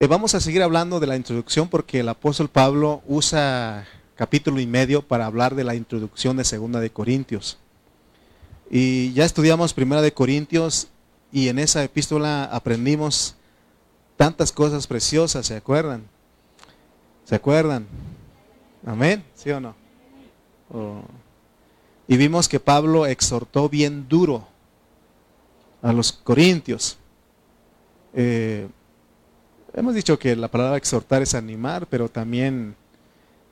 Eh, vamos a seguir hablando de la introducción porque el apóstol Pablo usa capítulo y medio para hablar de la introducción de Segunda de Corintios. Y ya estudiamos Primera de Corintios y en esa epístola aprendimos tantas cosas preciosas, ¿se acuerdan? ¿Se acuerdan? Amén, ¿sí o no? Oh. Y vimos que Pablo exhortó bien duro a los corintios. Eh, Hemos dicho que la palabra exhortar es animar, pero también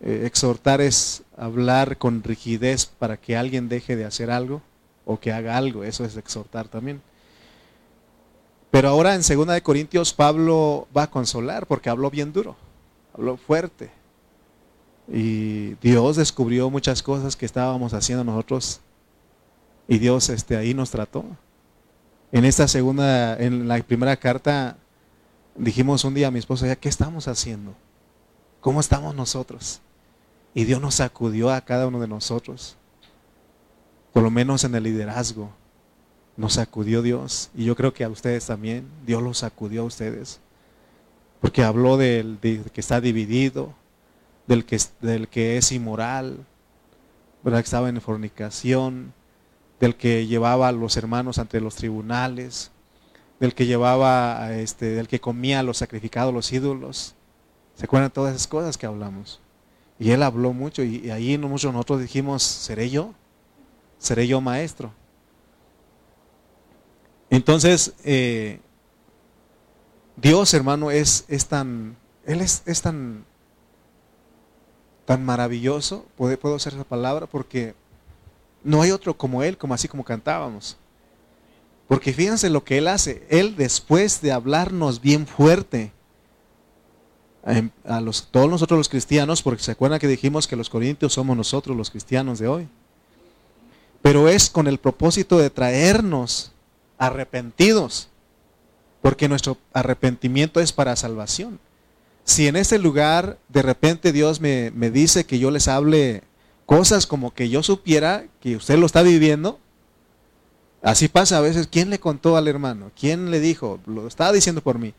eh, exhortar es hablar con rigidez para que alguien deje de hacer algo o que haga algo. Eso es exhortar también. Pero ahora en 2 de Corintios Pablo va a consolar porque habló bien duro, habló fuerte. Y Dios descubrió muchas cosas que estábamos haciendo nosotros y Dios este, ahí nos trató. En esta segunda, en la primera carta, dijimos un día a mi esposa, ¿ya qué estamos haciendo? ¿Cómo estamos nosotros? Y Dios nos sacudió a cada uno de nosotros, por lo menos en el liderazgo. Nos sacudió Dios. Y yo creo que a ustedes también, Dios los sacudió a ustedes. Porque habló del, que está dividido, del que, del que es inmoral, ¿verdad? que estaba en fornicación, del que llevaba a los hermanos ante los tribunales, del que llevaba, este, del que comía los sacrificados, los ídolos. ¿Se acuerdan todas esas cosas que hablamos? Y él habló mucho y, ahí nosotros dijimos, ¿seré yo? ¿Seré yo maestro? Entonces, eh, Dios, hermano, es, es tan, Él es, es, tan, tan maravilloso, puedo, puedo usar esa palabra, porque no hay otro como Él, como así como cantábamos. Porque fíjense lo que Él hace. Él después de hablarnos bien fuerte em, a los, todos nosotros los cristianos, porque se acuerdan que dijimos que los corintios somos nosotros los cristianos de hoy. Pero es con el propósito de traernos arrepentidos, porque nuestro arrepentimiento es para salvación. Si en este lugar de repente Dios me, me dice que yo les hable cosas como que yo supiera que usted lo está viviendo, Así pasa a veces. ¿Quién le contó al hermano? ¿Quién le dijo? Lo estaba diciendo por mí.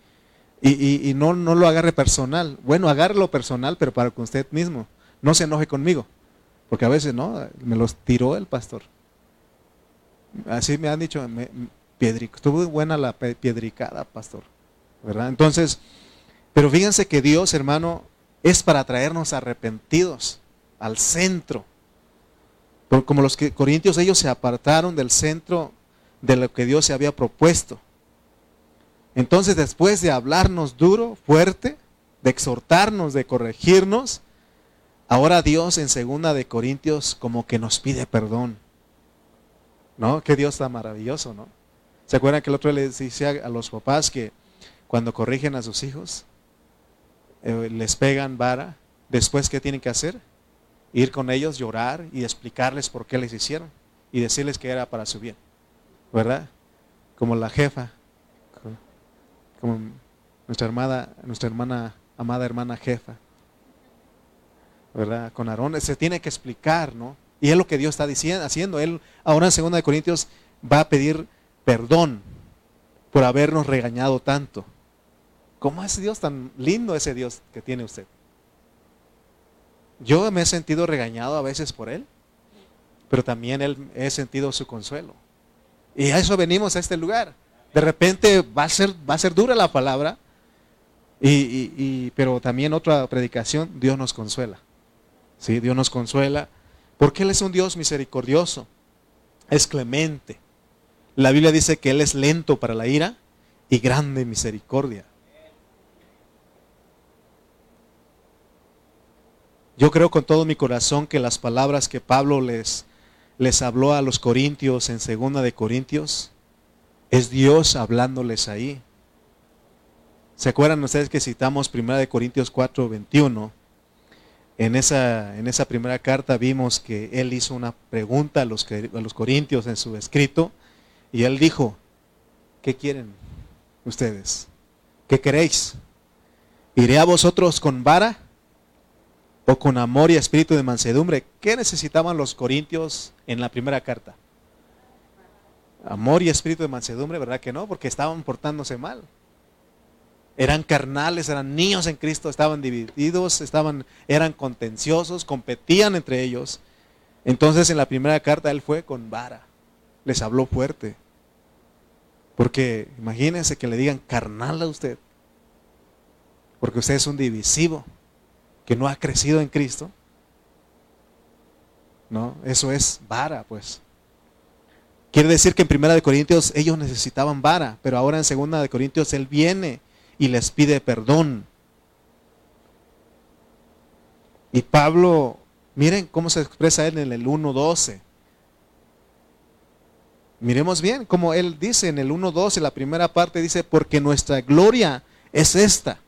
Y, no, no lo agarre personal. Bueno, agárrelo personal, pero para con usted mismo. No se enoje conmigo. Porque a veces, ¿no? Me los tiró el pastor. Así me han dicho, me, estuvo buena la piedricada, pastor. ¿Verdad? Entonces, pero fíjense que Dios, hermano, es para traernos arrepentidos al centro. como los que, corintios, ellos se apartaron del centro de lo que Dios se había propuesto. Entonces, después de hablarnos duro, fuerte, de exhortarnos, de corregirnos, ahora Dios en segunda de Corintios como que nos pide perdón. ¿No? Que Dios está maravilloso, ¿no? ¿Se acuerdan que el otro le decía a los papás que cuando corrigen a sus hijos, eh, les pegan vara, después ¿qué tienen que hacer? Ir con ellos, llorar y explicarles por qué les hicieron y decirles que era para su bien. ¿Verdad? Como la jefa, como nuestra hermana, nuestra hermana, amada hermana jefa, ¿verdad? Con Aarón, se tiene que explicar, ¿no? Y es lo que Dios está diciendo, haciendo. Él ahora en 2 Corintios va a pedir perdón por habernos regañado tanto. ¿Cómo es Dios tan lindo ese Dios que tiene usted? Yo me he sentido regañado a veces por Él, pero también él, he sentido su consuelo. Y a eso venimos a este lugar. De repente va a ser, va a ser dura la palabra, y, pero también otra predicación, Dios nos consuela. ¿Sí? Dios nos consuela porque Él es un Dios misericordioso, es clemente. La Biblia dice que Él es lento para la ira y grande misericordia. Yo creo con todo mi corazón que las palabras que Pablo les les habló a los corintios en segunda de Corintios, es Dios hablándoles ahí. ¿Se acuerdan ustedes que citamos primera de Corintios 4, 21? En esa, en esa primera carta vimos que él hizo una pregunta a los, a los corintios en su escrito y él dijo, ¿qué quieren ustedes? ¿Qué queréis? ¿Iré a vosotros con vara? O con amor y espíritu de mansedumbre. ¿Qué necesitaban los corintios en la primera carta? Amor y espíritu de mansedumbre, ¿verdad que no? Porque estaban portándose mal. eran carnales, eran niños en Cristo, estaban divididos, estaban, eran contenciosos, competían entre ellos. Entonces en la primera carta él fue con vara, les habló fuerte. Porque imagínense que le digan carnal a usted, porque usted es un divisivo que no ha crecido en Cristo. ¿No? Eso es vara, pues. Quiere decir que en Primera de Corintios ellos necesitaban vara, pero ahora en Segunda de Corintios él viene y les pide perdón. Y Pablo, miren cómo se expresa él en el 1.12. Miremos bien como él dice en el 1.12, la primera parte dice, porque nuestra gloria es esta.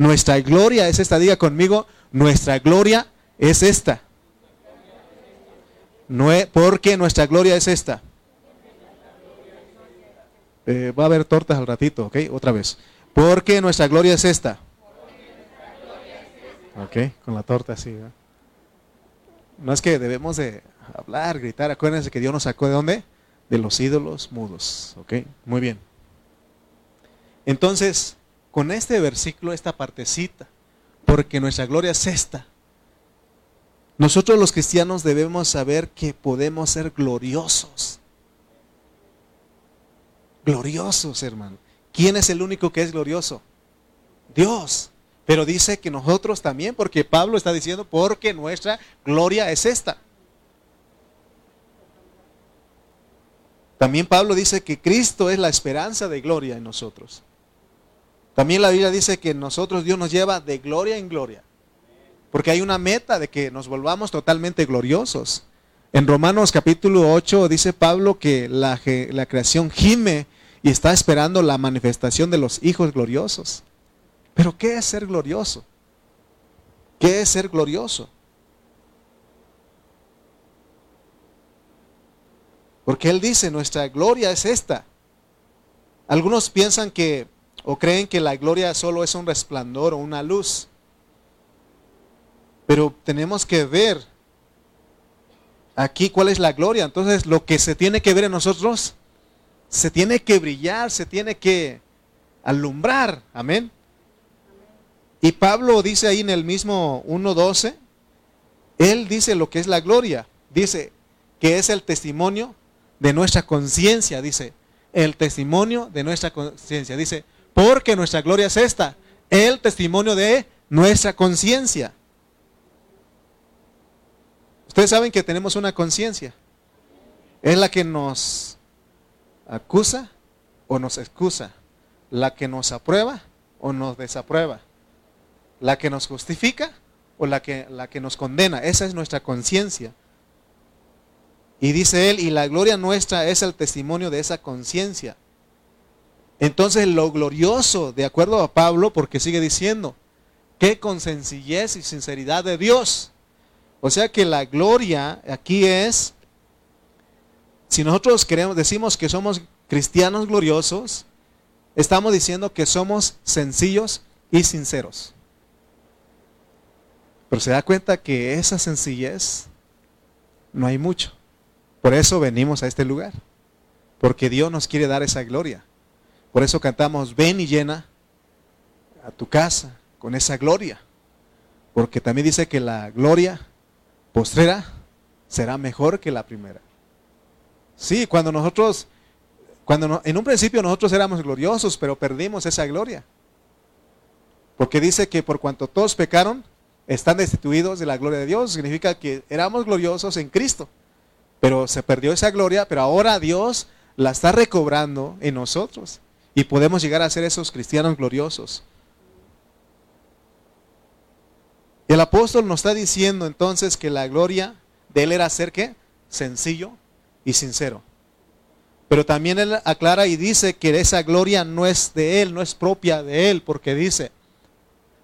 Nuestra gloria es esta, diga conmigo, nuestra gloria es esta. No porque nuestra gloria es esta. Eh, va a haber tortas al ratito, ¿ok? Otra vez. Porque nuestra gloria es esta. Ok, con la torta así. No es que debemos de hablar, gritar. Acuérdense que Dios nos sacó de dónde? De los ídolos mudos. Ok, muy bien. Entonces, con este versículo, esta partecita, porque nuestra gloria es esta. Nosotros los cristianos debemos saber que podemos ser gloriosos gloriosos, hermano. ¿Quién es el único que es glorioso? Dios. Pero dice que nosotros también, porque Pablo está diciendo, porque nuestra gloria es esta. También Pablo dice que Cristo es la esperanza de gloria en nosotros. También la Biblia dice que nosotros Dios nos lleva de gloria en gloria. Porque hay una meta de que nos volvamos totalmente gloriosos. En Romanos capítulo 8 dice Pablo que la, la creación gime y está esperando la manifestación de los hijos gloriosos. Pero ¿qué es ser glorioso? ¿Qué es ser glorioso? Porque Él dice, nuestra gloria es esta. Algunos piensan que o creen que la gloria solo es un resplandor o una luz. Pero tenemos que ver aquí cuál es la gloria. Entonces lo que se tiene que ver en nosotros, se tiene que brillar, se tiene que alumbrar. Amén. Y Pablo dice ahí en el mismo 1.12, él dice lo que es la gloria. Dice que es el testimonio de nuestra conciencia. Dice, el testimonio de nuestra conciencia. Dice, porque nuestra gloria es esta, el testimonio de nuestra conciencia. Ustedes saben que tenemos una conciencia. Es la que nos acusa o nos excusa. La que nos aprueba o nos desaprueba. La que nos justifica o la que, la que nos condena. Esa es nuestra conciencia. Y dice él, y la gloria nuestra es el testimonio de esa conciencia. Entonces lo glorioso, de acuerdo a Pablo, porque sigue diciendo, que con sencillez y sinceridad de Dios o sea que la gloria aquí es, si nosotros queremos, decimos que somos cristianos gloriosos, estamos diciendo que somos sencillos y sinceros. Pero se da cuenta que esa sencillez no hay mucho. Por eso venimos a este lugar. Porque Dios nos quiere dar esa gloria. Por eso cantamos, ven y llena a tu casa con esa gloria. Porque también dice que la gloria postrera será mejor que la primera. Sí, cuando nosotros, cuando en un principio nosotros éramos gloriosos, pero perdimos esa gloria. Porque dice que por cuanto todos pecaron, están destituidos de la gloria de Dios. Significa que éramos gloriosos en Cristo. Pero se perdió esa gloria, pero ahora Dios la está recobrando en nosotros. Y podemos llegar a ser esos cristianos gloriosos. El apóstol nos está diciendo entonces que la gloria de él era ser qué? Sencillo y sincero. Pero también él aclara y dice que esa gloria no es de él, no es propia de él, porque dice,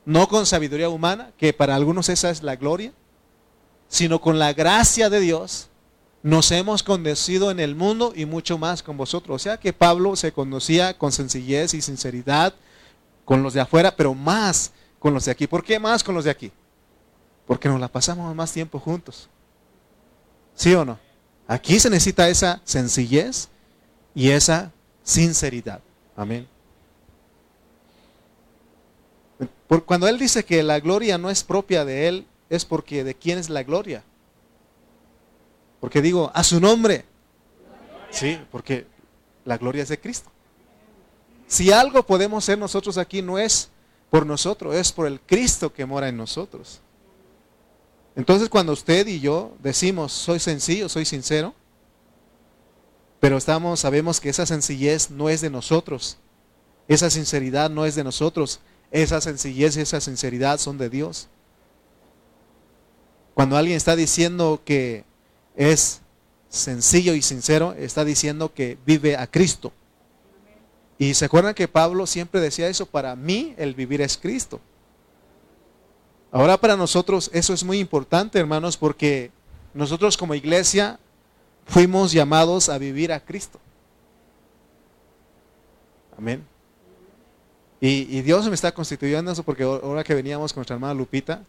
no con sabiduría humana, que para algunos esa es la gloria, sino con la gracia de Dios, nos hemos conducido en el mundo y mucho más con vosotros. O sea que Pablo se conocía con sencillez y sinceridad con los de afuera, pero más con los de aquí. ¿Por qué más con los de aquí? Porque nos la pasamos más tiempo juntos. ¿Sí o no? Aquí se necesita esa sencillez y esa sinceridad. Amén. Por, cuando Él dice que la gloria no es propia de Él, es porque de quién es la gloria. Porque digo, a su nombre. Sí, porque la gloria es de Cristo. Si algo podemos ser nosotros aquí, no es por nosotros, es por el Cristo que mora en nosotros. Entonces cuando usted y yo decimos, soy sencillo, soy sincero, pero estamos, sabemos que esa sencillez no es de nosotros, esa sinceridad no es de nosotros, esa sencillez y esa sinceridad son de Dios. Cuando alguien está diciendo que es sencillo y sincero, está diciendo que vive a Cristo. Y se acuerdan que Pablo siempre decía eso, para mí el vivir es Cristo. Ahora para nosotros eso es muy importante, hermanos, porque nosotros como iglesia fuimos llamados a vivir a Cristo. Amén. Y, Dios me está constituyendo eso porque ahora que veníamos con nuestra hermana Lupita,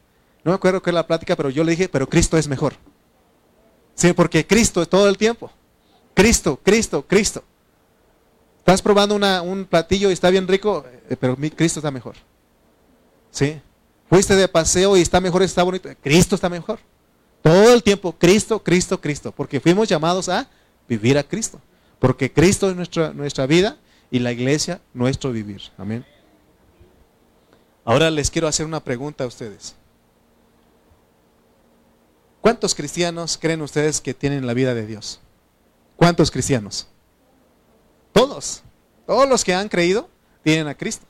no me acuerdo qué es la plática, pero yo le dije, pero Cristo es mejor. Sí, porque Cristo es todo el tiempo. Cristo, Cristo, Cristo. Estás probando un platillo y está bien rico, eh, pero Cristo está mejor. ¿Sí? Fuiste de paseo y está mejor, está bonito. Cristo está mejor. Todo el tiempo, Cristo, Cristo, Cristo. Porque fuimos llamados a vivir a Cristo. Porque Cristo es nuestra, nuestra vida y la iglesia nuestro vivir. Amén. Ahora les quiero hacer una pregunta a ustedes. ¿Cuántos cristianos creen ustedes que tienen la vida de Dios? ¿Cuántos cristianos? Todos. Todos los que han creído tienen a Cristo.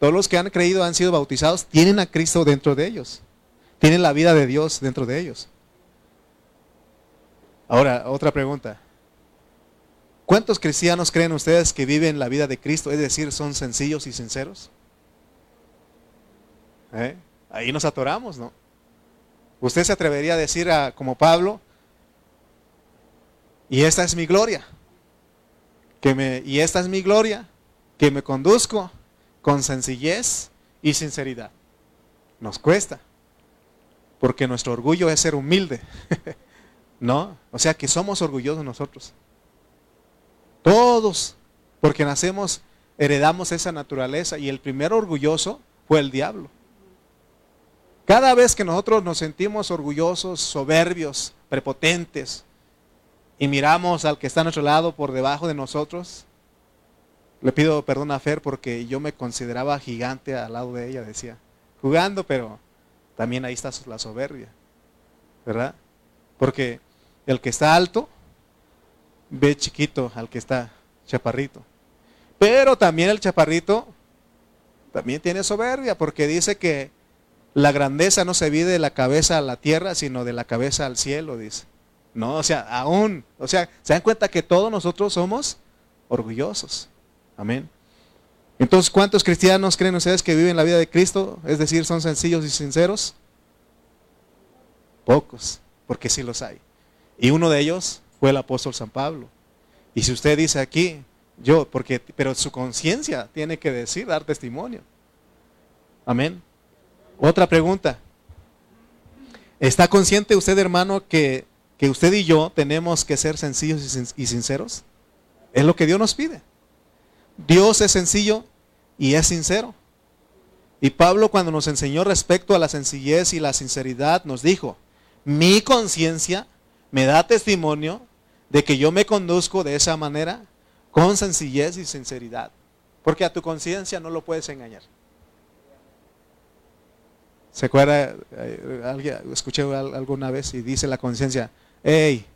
Todos los que han creído han sido bautizados, tienen a Cristo dentro de ellos. Tienen la vida de Dios dentro de ellos. Ahora, otra pregunta. ¿Cuántos cristianos creen ustedes que viven la vida de Cristo? Es decir, son sencillos y sinceros. ¿Eh? Ahí nos atoramos, ¿no? Usted se atrevería a decir como Pablo, y esta es mi gloria, que me, y esta es mi gloria, que me conduzco con sencillez y sinceridad. Nos cuesta, porque nuestro orgullo es ser humilde, ¿no? O sea que somos orgullosos nosotros. Todos, porque nacemos, heredamos esa naturaleza y el primer orgulloso fue el diablo. Cada vez que nosotros nos sentimos orgullosos, soberbios, prepotentes, y miramos al que está a nuestro lado por debajo de nosotros, le pido perdón a Fer porque yo me consideraba gigante al lado de ella, decía, jugando, pero también ahí está la soberbia, ¿verdad? Porque el que está alto ve chiquito al que está chaparrito. Pero también el chaparrito también tiene soberbia porque dice que la grandeza no se vive de la cabeza a la tierra, sino de la cabeza al cielo, dice. No, o sea, aún, o sea, se dan cuenta que todos nosotros somos orgullosos. Amén. Entonces, ¿cuántos cristianos creen ustedes que viven la vida de Cristo? Es decir, son sencillos y sinceros. Pocos, porque sí los hay. Y uno de ellos fue el apóstol San Pablo. Y si usted dice aquí, yo, porque, pero su conciencia tiene que decir, dar testimonio. Amén. Otra pregunta. ¿Está consciente usted, hermano, que, que usted y yo tenemos que ser sencillos y sinceros? Es lo que Dios nos pide. Dios es sencillo y es sincero. Y Pablo cuando nos enseñó respecto a la sencillez y la sinceridad nos dijo, mi conciencia me da testimonio de que yo me conduzco de esa manera con sencillez y sinceridad. Porque a tu conciencia no lo puedes engañar. ¿Se acuerda? Eh, alguien, escuché alguna vez y dice la conciencia, hey,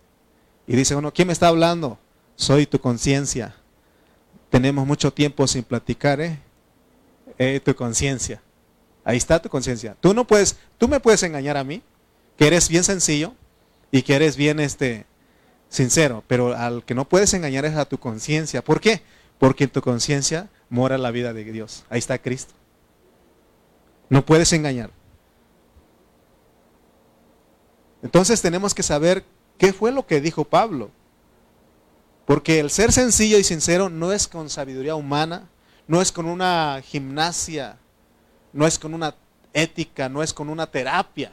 y dice uno, ¿quién me está hablando? Soy tu conciencia. Tenemos mucho tiempo sin platicar, ¿eh? eh tu conciencia. Ahí está tu conciencia. Tú no puedes, tú me puedes engañar a mí, que eres bien sencillo y que eres bien este sincero, pero al que no puedes engañar es a tu conciencia. ¿Por qué? Porque en tu conciencia mora la vida de Dios. Ahí está Cristo. No puedes engañar. Entonces tenemos que saber qué fue lo que dijo Pablo. Porque el ser sencillo y sincero no es con sabiduría humana, no es con una gimnasia, no es con una ética, no es con una terapia,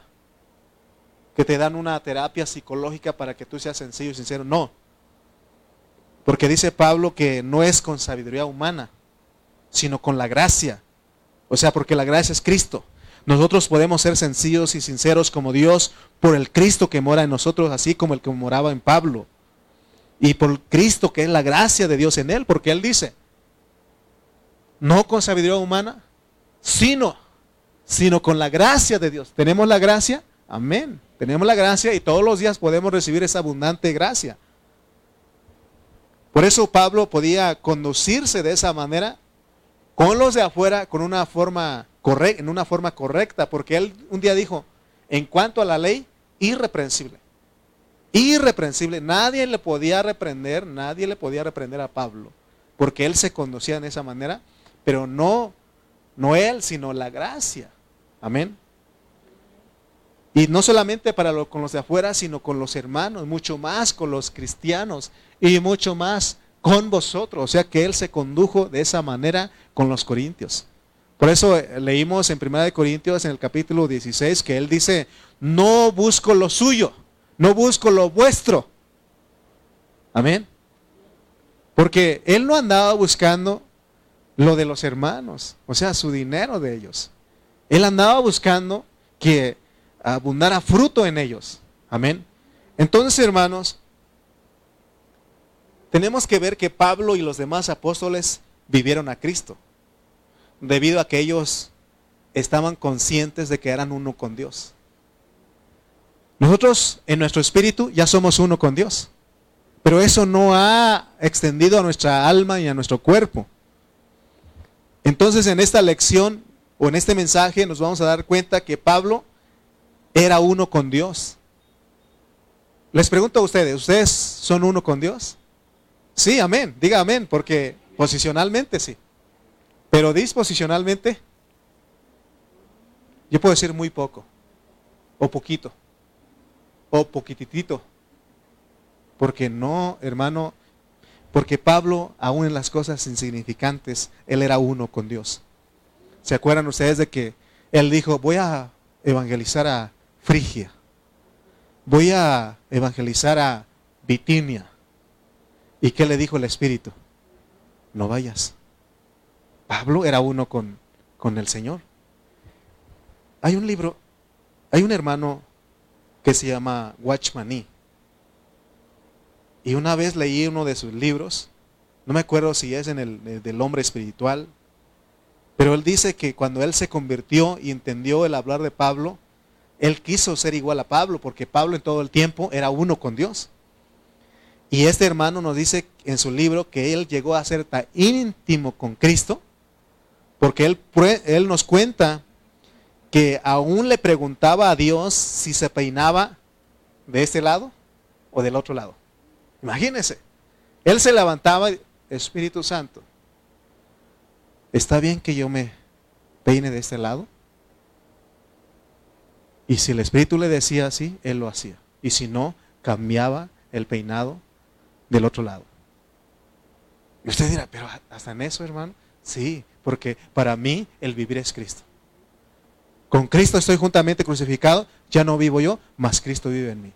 que te dan una terapia psicológica para que tú seas sencillo y sincero. No. Porque dice Pablo que no es con sabiduría humana, sino con la gracia O sea, porque la gracia es Cristo. Nosotros podemos ser sencillos y sinceros como Dios por el Cristo que mora en nosotros, así como el que moraba en Pablo. Y por Cristo que es la gracia de Dios en él, porque él dice, no con sabiduría humana, sino, sino con la gracia de Dios. ¿Tenemos la gracia? Amén. Tenemos la gracia y todos los días podemos recibir esa abundante gracia. Por eso Pablo podía conducirse de esa manera con los de afuera con una forma en una forma correcta, porque él un día dijo, en cuanto a la ley, irreprensible. Irreprensible. Nadie le podía reprender, nadie le podía reprender a Pablo, porque él se conducía de esa manera, pero no, no él, sino la gracia. Amén. Y no solamente para con los de afuera, sino con los hermanos, mucho más con los cristianos y mucho más con vosotros. O sea que Él se condujo de esa manera con los corintios. Por eso eh, leímos en 1 Corintios en el capítulo 16 que Él dice, no busco lo suyo, no busco lo vuestro. Amén. Porque Él no andaba buscando lo de los hermanos, o sea, su dinero de ellos. Él andaba buscando que abundara fruto en ellos. Amén. Entonces, hermanos, tenemos que ver que Pablo y los demás apóstoles vivieron a Cristo, debido a que ellos estaban conscientes de que eran uno con Dios. Nosotros en nuestro espíritu ya somos uno con Dios, pero eso no ha extendido a nuestra alma y a nuestro cuerpo. Entonces en esta lección o en este mensaje nos vamos a dar cuenta que Pablo era uno con Dios. Les pregunto a ustedes, ¿ustedes son uno con Dios? Sí, amén. Diga amén, porque posicionalmente sí. Pero disposicionalmente, yo puedo decir muy poco, o poquito, o poquitito. Porque no, hermano, porque Pablo, aún en las cosas insignificantes, él era uno con Dios. ¿Se acuerdan ustedes de que él dijo, voy a evangelizar a Frigia, voy a evangelizar a Bitinia? ¿Y qué le dijo el Espíritu? No vayas. Pablo era uno con, con el Señor. Hay un libro, hay un hermano que se llama Watchmaní. Y una vez leí uno de sus libros, no me acuerdo si es en el del hombre espiritual, pero él dice que cuando él se convirtió y entendió el hablar de Pablo, él quiso ser igual a Pablo, porque Pablo en todo el tiempo era uno con Dios. Y este hermano nos dice en su libro que él llegó a ser tan íntimo con Cristo, porque él, él nos cuenta que aún le preguntaba a Dios si se peinaba de este lado o del otro lado. Imagínense, él se levantaba, Espíritu Santo, ¿está bien que yo me peine de este lado? Y si el Espíritu le decía así, él lo hacía. Y si no, cambiaba el peinado del otro lado. Y usted dirá, pero hasta en eso, hermano. Sí, porque para mí el vivir es Cristo. Con Cristo estoy juntamente crucificado, ya no vivo yo, mas Cristo vive en mí.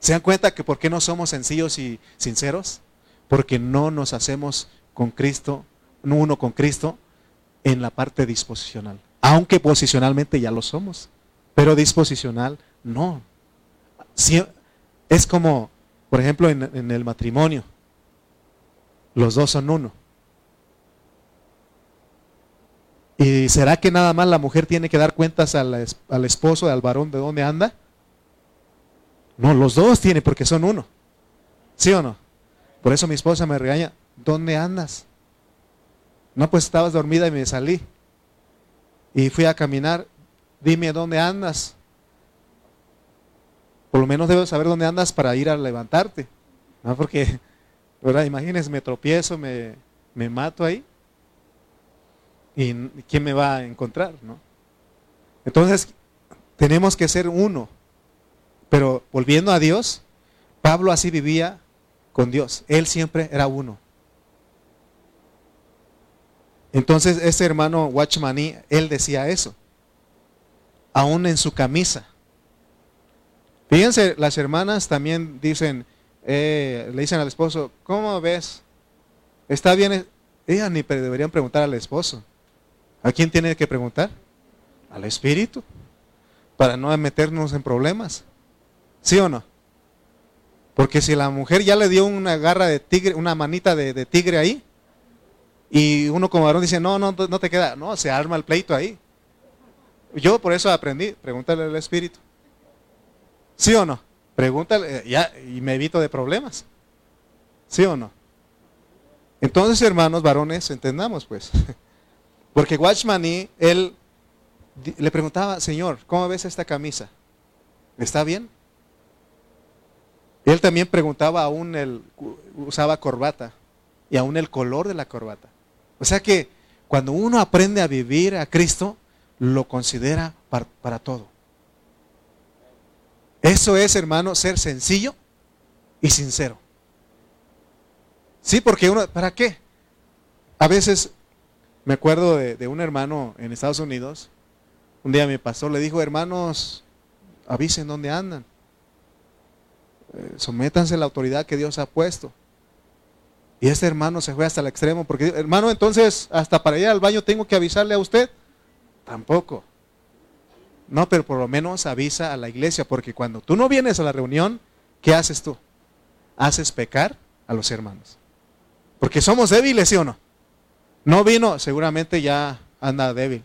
¿Se dan cuenta que por qué no somos sencillos y sinceros? Porque no nos hacemos con Cristo, uno con Cristo, en la parte disposicional. Aunque posicionalmente ya lo somos, pero disposicional no. es como por ejemplo, en, el matrimonio, los dos son uno. ¿Y será que nada más la mujer tiene que dar cuentas al, al esposo, al varón, de dónde anda? No, los dos tienen porque son uno. ¿Sí o no? Por eso mi esposa me regaña, ¿dónde andas? No, pues estabas dormida y me salí. Y fui a caminar, dime dónde andas. Por lo menos debes saber dónde andas para ir a levantarte. ¿no? Porque, ¿verdad? Imagínense, me tropiezo, me, me mato ahí. ¿Y quién me va a encontrar? ¿no? Entonces, tenemos que ser uno. Pero volviendo a Dios, Pablo así vivía con Dios. Él siempre era uno. Entonces, este hermano Watchmaní, él decía eso. Aún en su camisa. Fíjense, las hermanas también dicen, eh, le dicen al esposo, ¿cómo ves? ¿Está bien? Ellas ni deberían preguntar al esposo. ¿A quién tiene que preguntar? Al Espíritu, para no meternos en problemas. ¿Sí o no? Porque si la mujer ya le dio una garra de tigre, una manita de, tigre ahí, y uno como varón dice, no, no, no te queda, no, se arma el pleito ahí. Yo por eso aprendí, pregúntale al Espíritu. ¿Sí o no? Pregúntale, eh, ya, y me evito de problemas. ¿Sí o no? Entonces, hermanos, varones, entendamos pues. Porque Watchmani, él le preguntaba, Señor, ¿cómo ves esta camisa? ¿Está bien? Él también preguntaba aún el, usaba corbata y aún el color de la corbata. O sea que cuando uno aprende a vivir a Cristo, lo considera para todo. Eso es, hermano, ser sencillo y sincero. Sí, porque uno, ¿para qué? A veces me acuerdo de, un hermano en Estados Unidos, un día mi pastor le dijo, hermanos, avisen dónde andan, eh, sométanse a la autoridad que Dios ha puesto. Y este hermano se fue hasta el extremo, porque hermano, entonces hasta para ir al baño tengo que avisarle a usted. Tampoco. No, pero por lo menos avisa a la iglesia, porque cuando tú no vienes a la reunión, ¿qué haces tú? Haces pecar a los hermanos. Porque somos débiles, ¿sí o no? No vino, seguramente ya anda débil.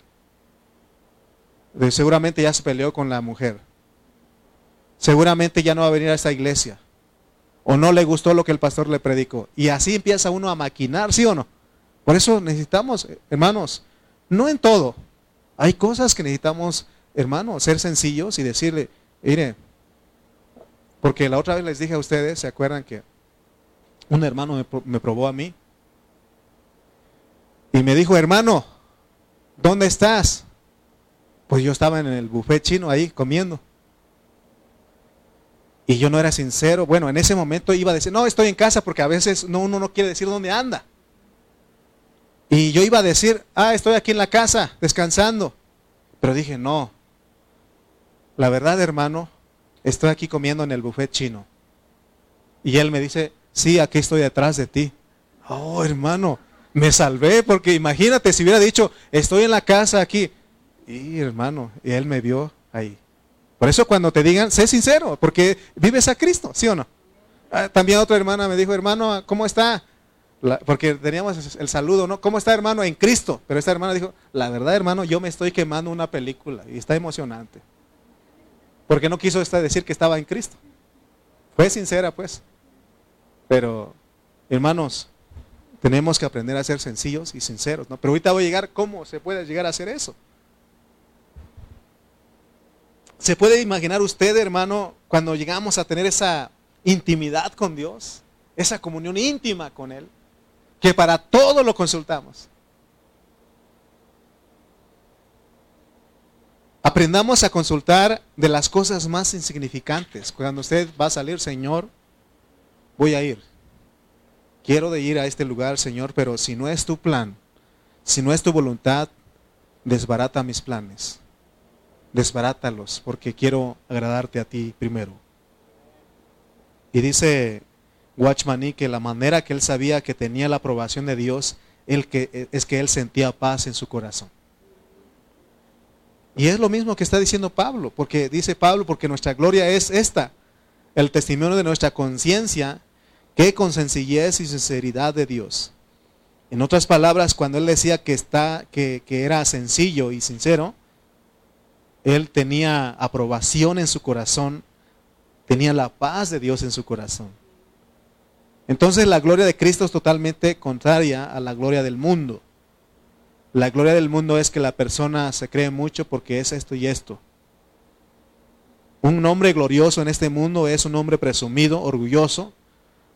Seguramente ya se peleó con la mujer. Seguramente ya no va a venir a esta iglesia. O no le gustó lo que el pastor le predicó. Y así empieza uno a maquinar, ¿sí o no? Por eso necesitamos, hermanos, no en todo. Hay cosas que necesitamos, hermanos, ser sencillos y decirle, mire, porque la otra vez les dije a ustedes, ¿se acuerdan que un hermano me, probó a mí. Y me dijo, hermano, ¿dónde estás? Pues yo estaba en el buffet chino ahí comiendo. Y yo no era sincero. Bueno, en ese momento iba a decir, no, estoy en casa porque a veces no, uno no quiere decir dónde anda. Y yo iba a decir, ah, estoy aquí en la casa, descansando. Pero dije, no. La verdad, hermano, estoy aquí comiendo en el buffet chino. Y él me dice, sí, aquí estoy detrás de ti. Oh, hermano, me salvé porque imagínate si hubiera dicho, estoy en la casa aquí. Y hermano, y él me vio ahí. Por eso cuando te digan, sé sincero, porque vives a Cristo, ¿sí o no? Ah, también otra hermana me dijo, hermano, ¿cómo está? porque teníamos el saludo, ¿no? ¿Cómo está hermano en Cristo? Pero esta hermana dijo, la verdad hermano, yo me estoy quemando una película y está emocionante. Porque no quiso decir que estaba en Cristo. Fue sincera pues. Pero, hermanos, tenemos que aprender a ser sencillos y sinceros, ¿no? Pero ahorita voy a llegar cómo se puede llegar a hacer eso. ¿Se puede imaginar usted, hermano, cuando llegamos a tener esa intimidad con Dios, esa comunión íntima con Él, que para todo lo consultamos? Aprendamos a consultar de las cosas más insignificantes. Cuando usted va a salir, Señor, voy a ir. Quiero de ir a este lugar, Señor, pero si no es tu plan, si no es tu voluntad, desbarata mis planes. Desbarátalos, porque quiero agradarte a ti primero. Y dice Watchmani que la manera que él sabía que tenía la aprobación de Dios que, es que él sentía paz en su corazón. Y es lo mismo que está diciendo Pablo, porque dice Pablo, porque nuestra gloria es esta, el testimonio de nuestra conciencia que con sencillez y sinceridad de Dios. En otras palabras, cuando él decía que, está, que, que era sencillo y sincero, él tenía aprobación en su corazón, tenía la paz de Dios en su corazón. Entonces la gloria de Cristo es totalmente contraria a la gloria del mundo. La gloria del mundo es que la persona se cree mucho porque es esto y esto. Un hombre glorioso en este mundo es un hombre presumido, orgulloso,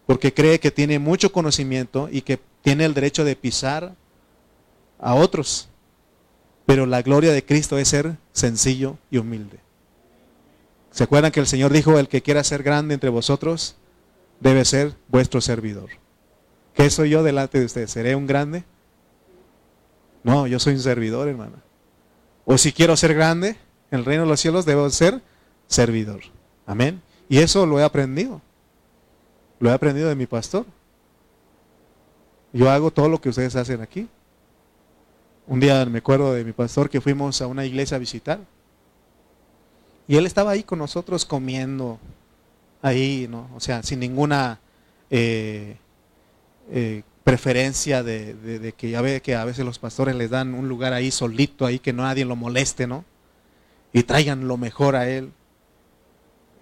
porque cree que tiene mucho conocimiento y que tiene el derecho de pisar a otros. Pero la gloria de Cristo es ser sencillo y humilde. ¿Se acuerdan que el Señor dijo, el que quiera ser grande entre vosotros, debe ser vuestro servidor? ¿Qué soy yo delante de ustedes? ¿Seré un grande? No, yo soy un servidor, hermana. O si quiero ser grande, en el reino de los cielos debo ser servidor. Amén. Y eso lo he aprendido. Lo he aprendido de mi pastor. Yo hago todo lo que ustedes hacen aquí. Un día me acuerdo de mi pastor que fuimos a una iglesia a visitar. Y él estaba ahí con nosotros comiendo, ahí, ¿no? O sea, sin ninguna eh, eh, preferencia de, que ya ve que a veces los pastores les dan un lugar ahí solito, ahí que nadie lo moleste, ¿no? Y traigan lo mejor a él.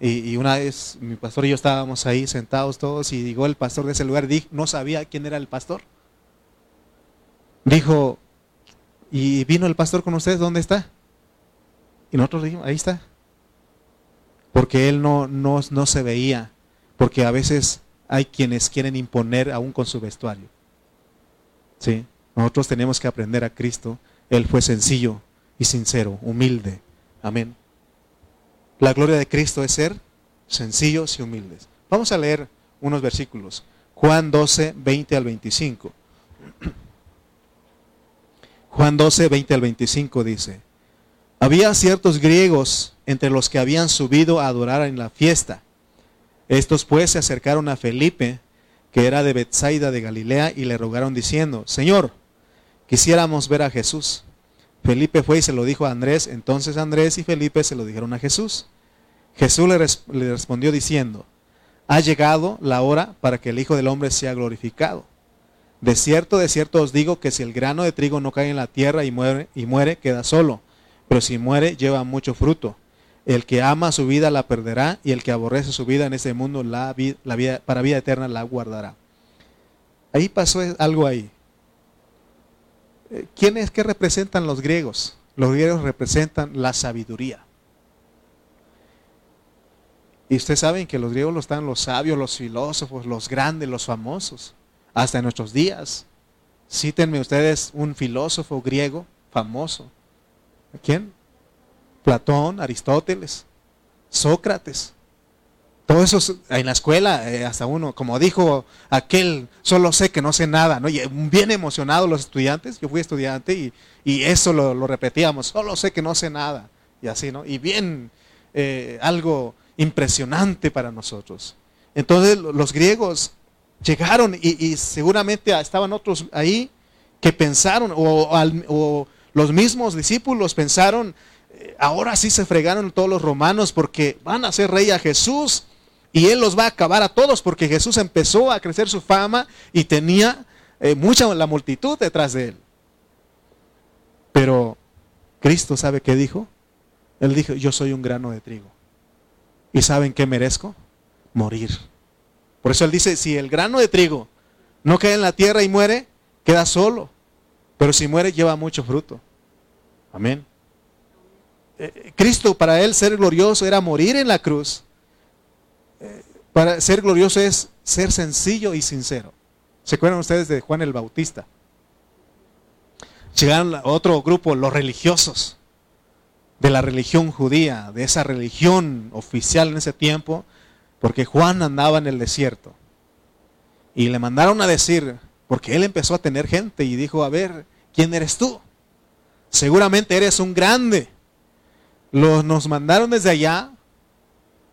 Y, una vez mi pastor y yo estábamos ahí sentados todos y dijo el pastor de ese lugar, no sabía quién era el pastor. Dijo, ¿y vino el pastor con ustedes? ¿Dónde está? Y nosotros dijimos, ahí está. Porque él no, no, no se veía. Porque a veces hay quienes quieren imponer aún con su vestuario. ¿Sí? Nosotros tenemos que aprender a Cristo. Él fue sencillo y sincero, humilde. Amén. La gloria de Cristo es ser sencillos y humildes. Vamos a leer unos versículos. Juan 12, 20 al 25. Juan 12, 20 al 25 dice, había ciertos griegos entre los que habían subido a adorar en la fiesta. Estos pues se acercaron a Felipe, que era de Bethsaida de Galilea, y le rogaron diciendo, Señor, quisiéramos ver a Jesús. Felipe fue y se lo dijo a Andrés, entonces Andrés y Felipe se lo dijeron a Jesús. Jesús le, respondió diciendo, ha llegado la hora para que el Hijo del Hombre sea glorificado. De cierto, de cierto os digo que si el grano de trigo no cae en la tierra y muere, y muere, queda solo, pero si muere, lleva mucho fruto. El que ama su vida la perderá, y el que aborrece su vida en este mundo, la, vida, para vida eterna la guardará. Ahí pasó algo ahí. Eh, ¿Quiénes que representan los griegos? Los griegos representan la sabiduría. Y ustedes saben que los griegos lo están los sabios, los filósofos, los grandes, los famosos, hasta en nuestros días. Cítenme ustedes un filósofo griego famoso. ¿A quién? Platón, Aristóteles, Sócrates. Todo eso en la escuela, eh, hasta uno, como dijo aquel, solo sé que no sé nada, ¿no? Y eh, bien emocionados los estudiantes, yo fui estudiante y, y eso lo, repetíamos, solo sé que no sé nada, y así, ¿no? Y bien, eh, algo impresionante para nosotros. Entonces los griegos llegaron y, seguramente estaban otros ahí que pensaron, o, los mismos discípulos pensaron, ahora sí se fregaron todos los romanos porque van a hacer rey a Jesús y él los va a acabar a todos porque Jesús empezó a crecer su fama y tenía eh, mucha la multitud detrás de él. Pero Cristo sabe qué dijo? Él dijo, yo soy un grano de trigo. ¿Y saben qué merezco? Morir. Por eso él dice, si el grano de trigo no cae en la tierra y muere, queda solo. Pero si muere, lleva mucho fruto. Amén. Eh, Cristo, para él ser glorioso era morir en la cruz. Para ser glorioso es ser sencillo y sincero. ¿Se acuerdan ustedes de Juan el Bautista? Llegaron a otro grupo, los religiosos de la religión judía, de esa religión oficial en ese tiempo, porque Juan andaba en el desierto. Y le mandaron a decir, porque él empezó a tener gente y dijo, a ver, ¿quién eres tú? Seguramente eres un grande. Los, nos mandaron desde allá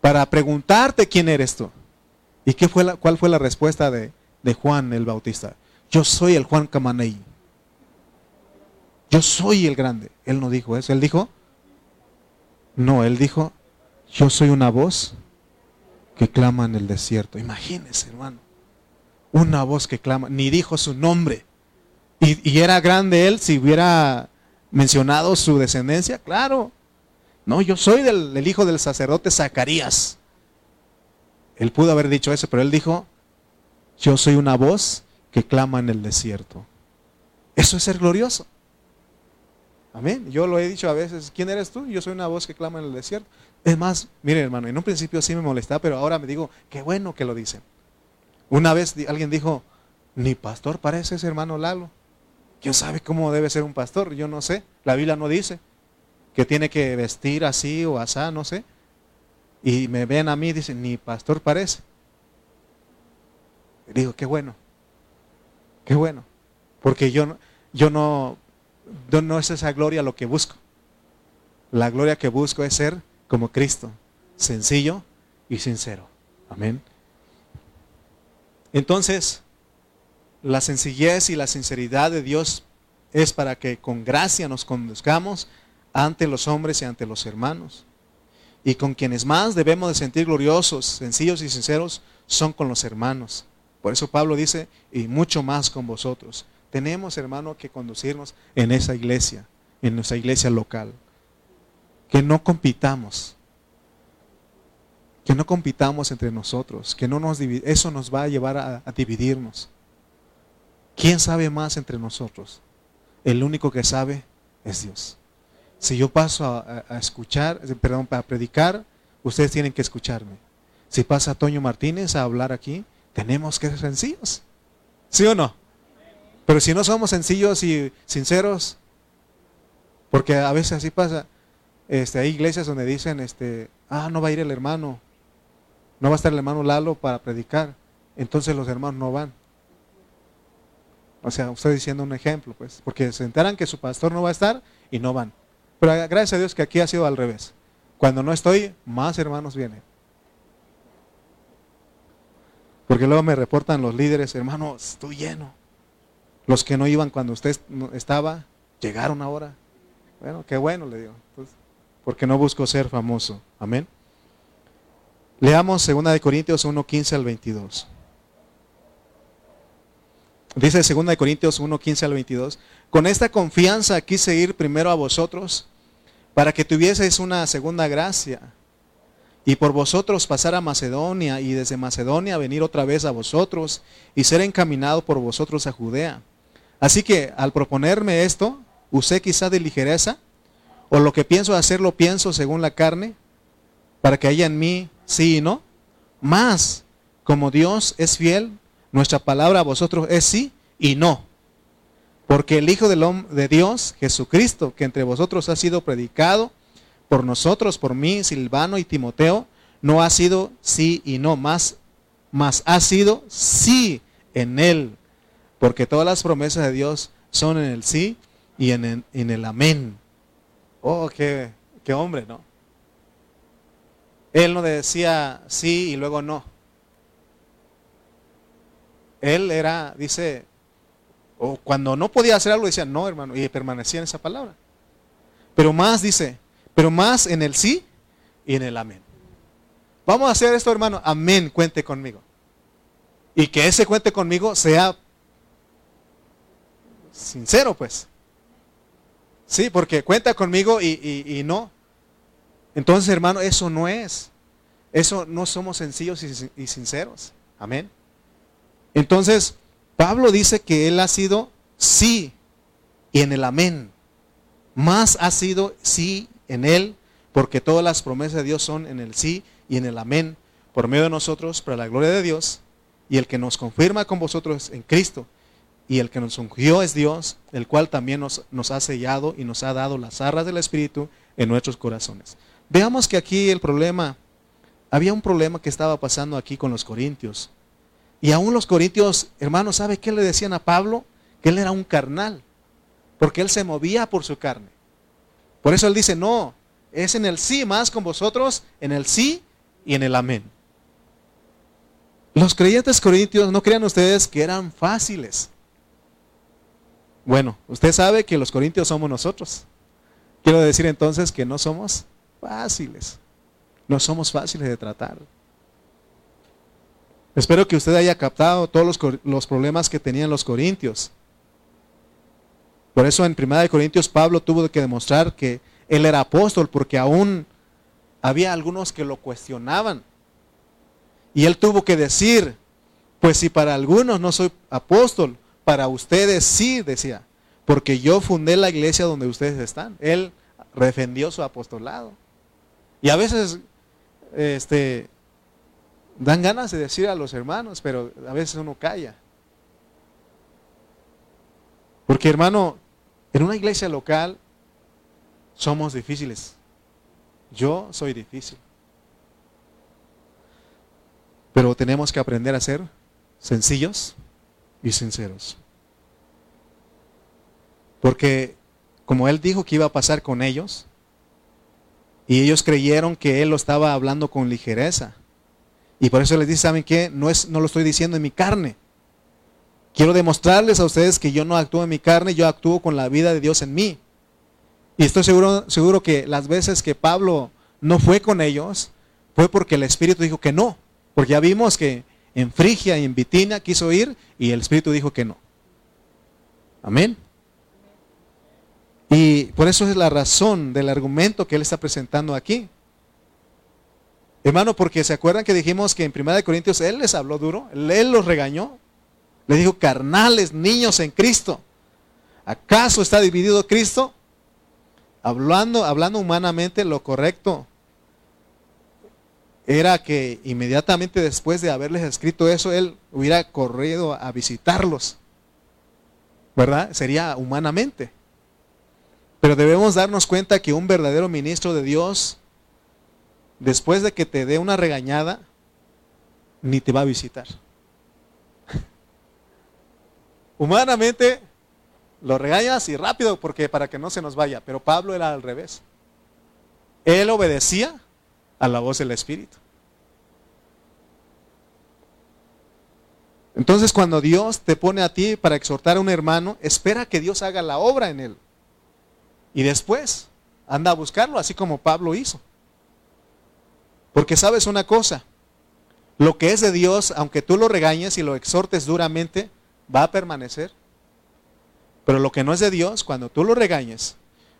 para preguntarte quién eres tú. ¿Y qué fue la, cuál fue la respuesta de, de Juan el Bautista? Yo soy el Juan Camanei. Yo soy el grande. Él no dijo eso. Él dijo, no, él dijo, yo soy una voz que clama en el desierto. Imagínese, hermano. Una voz que clama, ni dijo su nombre. Y, era grande él si hubiera mencionado su descendencia, claro. No, yo soy del, del hijo del sacerdote Zacarías. Él pudo haber dicho eso, pero él dijo, yo soy una voz que clama en el desierto. Eso es ser glorioso. Amén. Yo lo he dicho a veces, ¿quién eres tú? Yo soy una voz que clama en el desierto. Es más, mire hermano, en un principio sí me molestaba, pero ahora me digo, qué bueno que lo dicen. Una vez alguien dijo, ni pastor parece ese hermano Lalo. ¿Quién sabe cómo debe ser un pastor? Yo no sé. La Biblia no dice que tiene que vestir así o asá, no sé. Y me ven a mí dicen, ni pastor parece. Y digo, qué bueno. Qué bueno. Porque yo, yo no no es esa gloria lo que busco. La gloria que busco es ser como Cristo, sencillo y sincero. Amén. Entonces, la sencillez y la sinceridad de Dios es para que con gracia nos conduzcamos ante los hombres y ante los hermanos. Y con quienes más debemos de sentir gloriosos, sencillos y sinceros, son con los hermanos. Por eso Pablo dice, y mucho más con vosotros. Tenemos, hermano, que conducirnos en esa iglesia, en nuestra iglesia local. Que no compitamos. Que no compitamos entre nosotros. Que no nos eso nos va a llevar a, dividirnos. ¿Quién sabe más entre nosotros? El único que sabe es Dios. Si yo paso a, a escuchar, perdón, para predicar, ustedes tienen que escucharme. Si pasa Toño Martínez a hablar aquí, tenemos que ser sencillos. ¿Sí o no? Pero si no somos sencillos y sinceros, porque a veces así pasa, este, hay iglesias donde dicen, este, ah, no va a ir el hermano, no va a estar el hermano Lalo para predicar, entonces los hermanos no van. O sea, estoy diciendo un ejemplo, pues, porque se enteran que su pastor no va a estar y no van. Pero gracias a Dios que aquí ha sido al revés. Cuando no estoy, más hermanos vienen. Porque luego me reportan los líderes, hermano, estoy lleno. Los que no iban cuando usted estaba, llegaron ahora. Bueno, qué bueno, le digo. Porque no busco ser famoso. Amén. Leamos 2 de Corintios 1, 15 al 22. Dice 2 de Corintios 1, 15 al 22. Con esta confianza quise ir primero a vosotros para que tuvieseis una segunda gracia y por vosotros pasar a Macedonia y desde Macedonia venir otra vez a vosotros y ser encaminado por vosotros a Judea. Así que al proponerme esto, usé quizá de ligereza, o lo que pienso hacer lo pienso según la carne, para que haya en mí sí y no. Más, como Dios es fiel, nuestra palabra a vosotros es sí y no. Porque el Hijo de Dios, Jesucristo, que entre vosotros ha sido predicado, por nosotros, por mí, Silvano y Timoteo, no ha sido sí y no, más, más ha sido sí en él, porque todas las promesas de Dios son en el sí y en el, amén. Oh, qué, qué hombre, ¿no? Él no decía sí y luego no. Él era, dice, o cuando no podía hacer algo decía no, hermano, y permanecía en esa palabra. Pero más dice, pero más en el sí y en el amén. Vamos a hacer esto, hermano. Amén, cuente conmigo. Y que ese cuente conmigo sea sincero, pues. Sí, porque cuenta conmigo y, no. Entonces, hermano, eso no es. Eso no somos sencillos y, y sinceros. Amén. Entonces, Pablo dice que él ha sido sí y en el amén. Más ha sido sí en Él, porque todas las promesas de Dios son en el sí y en el amén, por medio de nosotros, para la gloria de Dios, y el que nos confirma con vosotros en Cristo, y el que nos ungió es Dios, el cual también nos, nos ha sellado y nos ha dado las arras del Espíritu en nuestros corazones. Veamos que aquí el problema, había un problema que estaba pasando aquí con los corintios. Y aún los corintios, hermanos, ¿sabe qué le decían a Pablo? Que él era un carnal, porque él se movía por su carne. Por eso él dice, no, es en el sí más con vosotros, en el sí y en el amén. Los creyentes corintios, no crean ustedes que eran fáciles. Bueno, usted sabe que los corintios somos nosotros. Quiero decir entonces que no somos fáciles. No somos fáciles de tratar. Espero que usted haya captado todos los, problemas que tenían los corintios. Por eso en 1 Corintios Pablo tuvo que demostrar que él era apóstol porque aún había algunos que lo cuestionaban. Y él tuvo que decir, pues si para algunos no soy apóstol, para ustedes sí, decía, porque yo fundé la iglesia donde ustedes están. Él defendió su apostolado. Y a veces este, dan ganas de decir a los hermanos, pero a veces uno calla. Porque hermano, en una iglesia local somos difíciles. Yo soy difícil. Pero tenemos que aprender a ser sencillos y sinceros. Porque como él dijo que iba a pasar con ellos, y ellos creyeron que él lo estaba hablando con ligereza. Y por eso les dice, ¿saben qué? No, es, no lo estoy diciendo en mi carne, Quiero demostrarles a ustedes que yo no actúo en mi carne, yo actúo con la vida de Dios en mí. Y estoy seguro, seguro que las veces que Pablo no fue con ellos, fue porque el Espíritu dijo que no. Porque ya vimos que en Frigia y en Bitinia quiso ir y el Espíritu dijo que no. Amén. Y por eso es la razón del argumento que él está presentando aquí. Hermano, porque se acuerdan que dijimos que en 1 Corintios él les habló duro, él los regañó, le dijo carnales, niños en Cristo. ¿Acaso está dividido Cristo? Hablando, hablando humanamente, lo correcto era que inmediatamente después de haberles escrito eso, él hubiera corrido a visitarlos. ¿Verdad? Sería humanamente. Pero debemos darnos cuenta que un verdadero ministro de Dios, después de que te dé una regañada, ni te va a visitar. Humanamente lo regañas y rápido porque para que no se nos vaya, pero Pablo era al revés. Él obedecía a la voz del Espíritu. Entonces cuando Dios te pone a ti para exhortar a un hermano, espera que Dios haga la obra en él. Y después anda a buscarlo, así como Pablo hizo. Porque sabes una cosa, lo que es de Dios, aunque tú lo regañes y lo exhortes duramente, va a permanecer. Pero lo que no es de Dios, cuando tú lo regañes,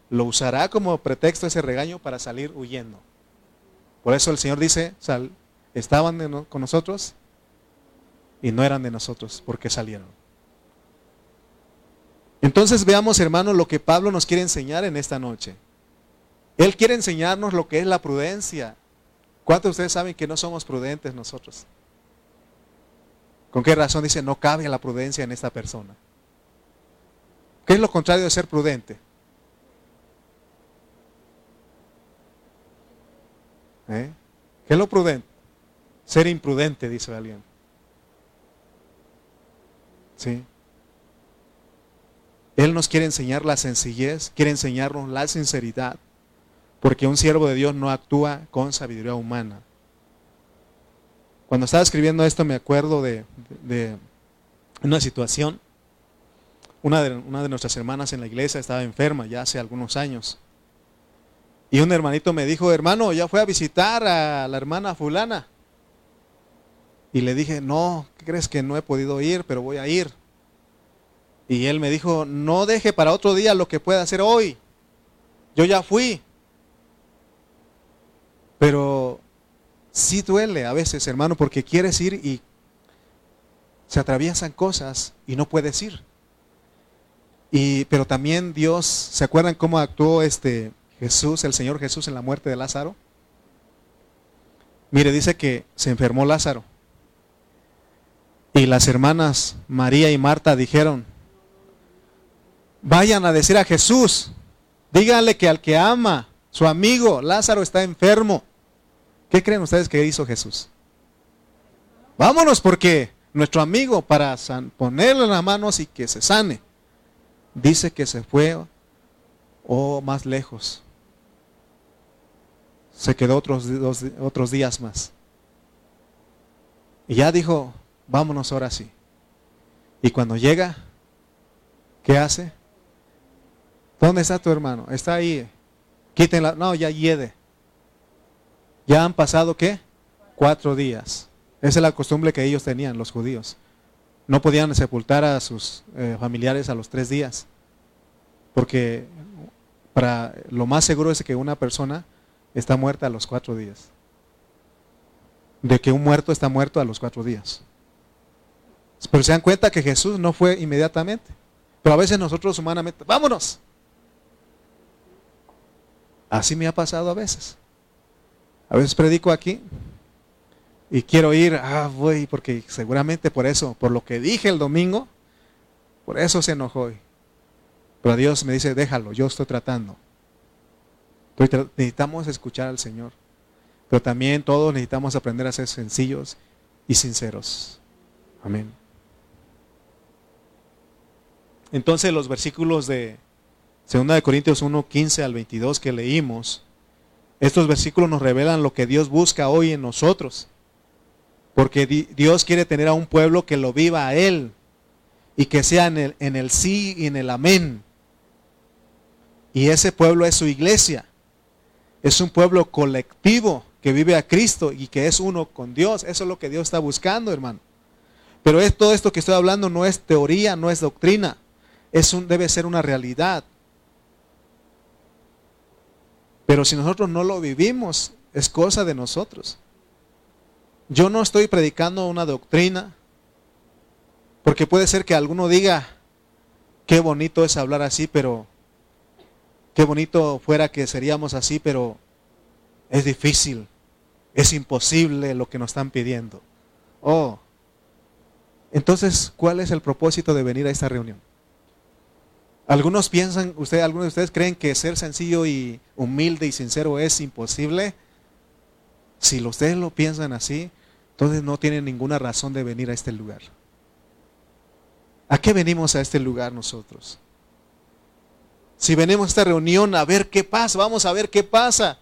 lo usará como pretexto ese regaño para salir huyendo. Por eso el Señor dice, sal, estaban con nosotros y no eran de nosotros porque salieron. Entonces veamos, hermanos, lo que Pablo nos quiere enseñar en esta noche. Él quiere enseñarnos lo que es la prudencia. ¿Cuántos de ustedes saben que no somos prudentes nosotros? ¿Con qué razón dice no cabe la prudencia en esta persona? ¿Qué es lo contrario de ser prudente? ¿Eh? ¿Qué es lo prudente? Ser imprudente, dice alguien. ¿Sí? Él nos quiere enseñar la sencillez, quiere enseñarnos la sinceridad, porque un siervo de Dios no actúa con sabiduría humana. Cuando estaba escribiendo esto me acuerdo de, una situación. Una de, nuestras hermanas en la iglesia estaba enferma ya hace algunos años. Y un hermanito me dijo, hermano, ya fue a visitar a la hermana fulana. Y le dije, no, ¿qué crees que no he podido ir, pero voy a ir? Y él me dijo, no deje para otro día lo que pueda hacer hoy. Yo ya fui. Pero sí duele a veces, hermano, porque quieres ir y se atraviesan cosas y no puedes ir. Y, pero también Dios, ¿se acuerdan cómo actuó este Jesús, el Señor Jesús en la muerte de Lázaro? Mire, dice que se enfermó Lázaro. Y las hermanas María y Marta dijeron, vayan a decir a Jesús, díganle que al que ama, su amigo Lázaro está enfermo. ¿Qué creen ustedes que hizo Jesús? Vámonos porque nuestro amigo para ponerle las manos y que se sane, dice que se fue o más lejos. Se quedó otros, otros días más. Y ya dijo, vámonos ahora sí. Y cuando llega, ¿qué hace? ¿Dónde está tu hermano? Está ahí. Quítenla. No, ya hiede. Ya han pasado qué? Cuatro días. Esa es la costumbre que ellos tenían, los judíos. No podían sepultar a sus eh, familiares a los tres días. Porque para lo más seguro es que una persona está muerta a los cuatro días. De que un muerto está muerto a los cuatro días. Pero se dan cuenta que Jesús no fue inmediatamente. Pero a veces nosotros humanamente, vámonos. Así me ha pasado a veces. A veces predico aquí y quiero ir, ah, voy, porque seguramente por eso, por lo que dije el domingo, por eso se enojó. Pero Dios me dice, déjalo, yo estoy tratando. necesitamos escuchar al Señor. Pero también todos necesitamos aprender a ser sencillos y sinceros. Amén. Entonces los versículos de 2 Corintios 1, 15 al 22 que leímos, estos versículos nos revelan lo que Dios busca hoy en nosotros. Porque Dios quiere tener a un pueblo que lo viva a Él. y que sea en el, sí y en el amén. Y ese pueblo es su iglesia. Es un pueblo colectivo que vive a Cristo y que es uno con Dios. Eso es lo que Dios está buscando, hermano. Pero es, todo esto que estoy hablando no es teoría, no es doctrina. Es debe ser una realidad. Pero si nosotros no lo vivimos, es cosa de nosotros. Yo no estoy predicando una doctrina, porque puede ser que alguno diga, qué bonito es hablar así, pero qué bonito fuera que seríamos así, pero es difícil, es imposible lo que nos están pidiendo. Oh, entonces, ¿cuál es el propósito de venir a esta reunión? Algunos piensan, usted, algunos de ustedes creen que ser sencillo y humilde y sincero es imposible. Si ustedes lo piensan así, entonces no tienen ninguna razón de venir a este lugar. ¿A qué venimos a este lugar nosotros? Si venimos a esta reunión a ver qué pasa, vamos a ver qué pasa.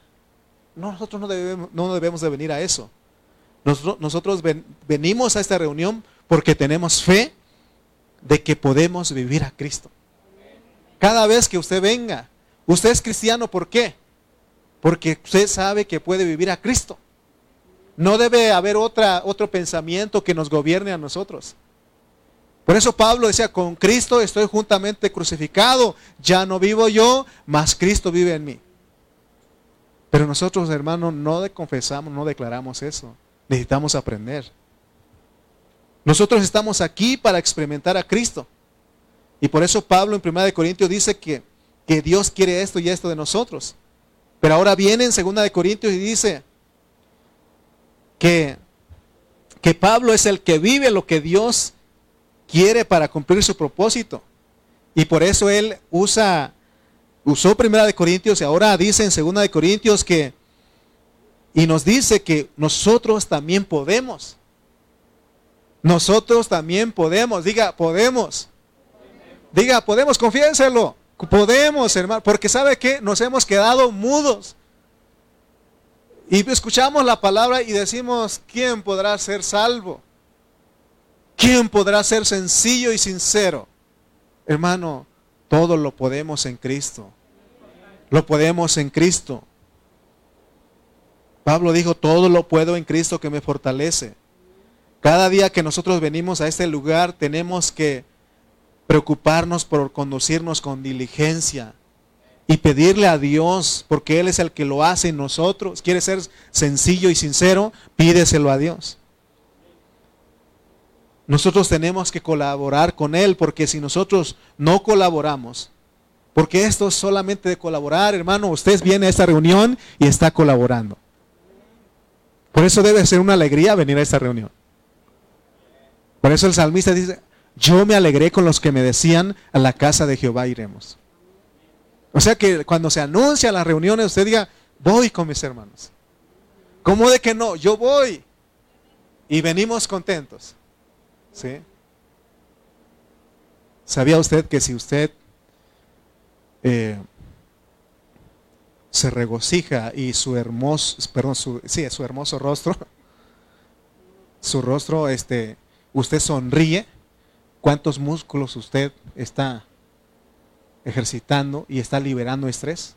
nosotros no debemos, no debemos de venir a eso. Nosotros, nosotros venimos a esta reunión porque tenemos fe de que podemos vivir a Cristo. Cada vez que usted venga, usted es cristiano, ¿por qué? Porque usted sabe que puede vivir a Cristo. No debe haber otra, otro pensamiento que nos gobierne a nosotros. Por eso Pablo decía, con Cristo estoy juntamente crucificado, ya no vivo yo, mas Cristo vive en mí. Pero nosotros, hermanos, no confesamos, no declaramos eso. Necesitamos aprender. Nosotros estamos aquí para experimentar a Cristo. Y por eso Pablo en 1 Corintios dice que, que Dios quiere esto y esto de nosotros. Pero ahora viene en 2 Corintios y dice que, que Pablo es el que vive lo que Dios quiere para cumplir su propósito. Y por eso él usa, usó 1 Corintios y ahora dice en 2 Corintios que, y nos dice que nosotros también podemos. Nosotros también podemos, diga, podemos. Diga, podemos, confiéselo. Podemos, hermano, porque sabe que nos hemos quedado mudos. Y escuchamos la palabra y decimos, ¿quién podrá ser salvo? ¿Quién podrá ser sencillo y sincero? Hermano, todo lo podemos en Cristo. Lo podemos en Cristo. Pablo dijo, todo lo puedo en Cristo que me fortalece. Cada día que nosotros venimos a este lugar tenemos que preocuparnos por conducirnos con diligencia y pedirle a Dios, porque Él es el que lo hace en nosotros. Quiere ser sencillo y sincero, pídeselo a Dios. Nosotros tenemos que colaborar con Él, porque si nosotros no colaboramos, porque esto es solamente de colaborar, hermano, usted viene a esta reunión y está colaborando. Por eso debe ser una alegría venir a esta reunión. Por eso el salmista dice, yo me alegré con los que me decían, a la casa de Jehová iremos. O sea que cuando se anuncia las reuniones, usted diga, voy con mis hermanos. ¿Cómo de que no? Yo voy. Y venimos contentos. ¿Sí? ¿Sabía usted que si usted eh, se regocija y su hermoso, perdón, sí, su hermoso rostro, su rostro, este, usted sonríe, ¿Cuántos músculos usted está ejercitando y está liberando estrés?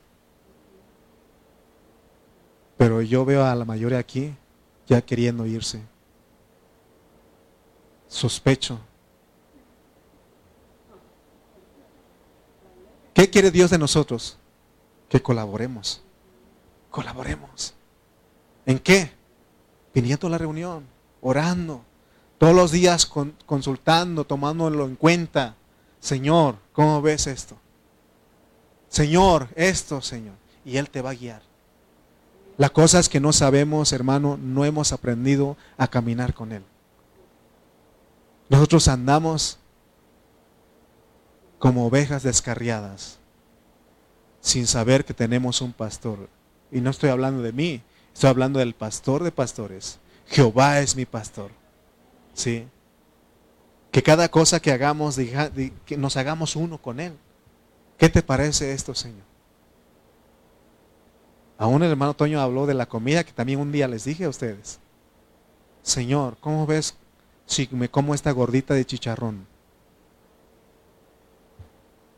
Pero yo veo a la mayoría aquí ya queriendo irse. Sospecho. ¿Qué quiere Dios de nosotros? Que colaboremos. Colaboremos. ¿En qué? Viniendo a la reunión, orando, todos los días consultando, tomándolo en cuenta. Señor, ¿cómo ves esto? Señor, esto, Señor. Y Él te va a guiar. La cosa es que no sabemos, hermano, no hemos aprendido a caminar con Él. Nosotros andamos como ovejas descarriadas, sin saber que tenemos un pastor. Y no estoy hablando de mí, estoy hablando del pastor de pastores. Jehová es mi pastor. ¿Sí? Que cada cosa que hagamos, que nos hagamos uno con Él. ¿Qué te parece esto, Señor? Aún el hermano Toño habló de la comida que también un día les dije a ustedes. Señor, ¿cómo ves si me como esta gordita de chicharrón?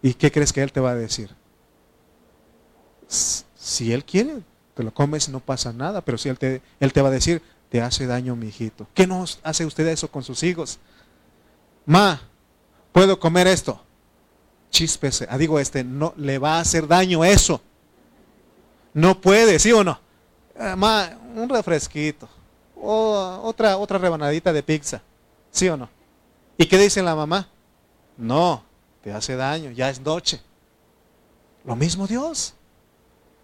¿Y qué crees que Él te va a decir? Si Él quiere, te lo comes no pasa nada, pero si Él te, él te va a decir, te hace daño mi hijito. ¿Qué no hace usted eso con sus hijos? Ma, ¿puedo comer esto? Chispese. Ah, digo, este, no, le va a hacer daño eso. No puede, ¿sí o no? Ah, ma, un refresquito. O otra, otra rebanadita de pizza. ¿Sí o no? ¿Y qué dice la mamá? No, te hace daño, ya es noche. Lo mismo Dios.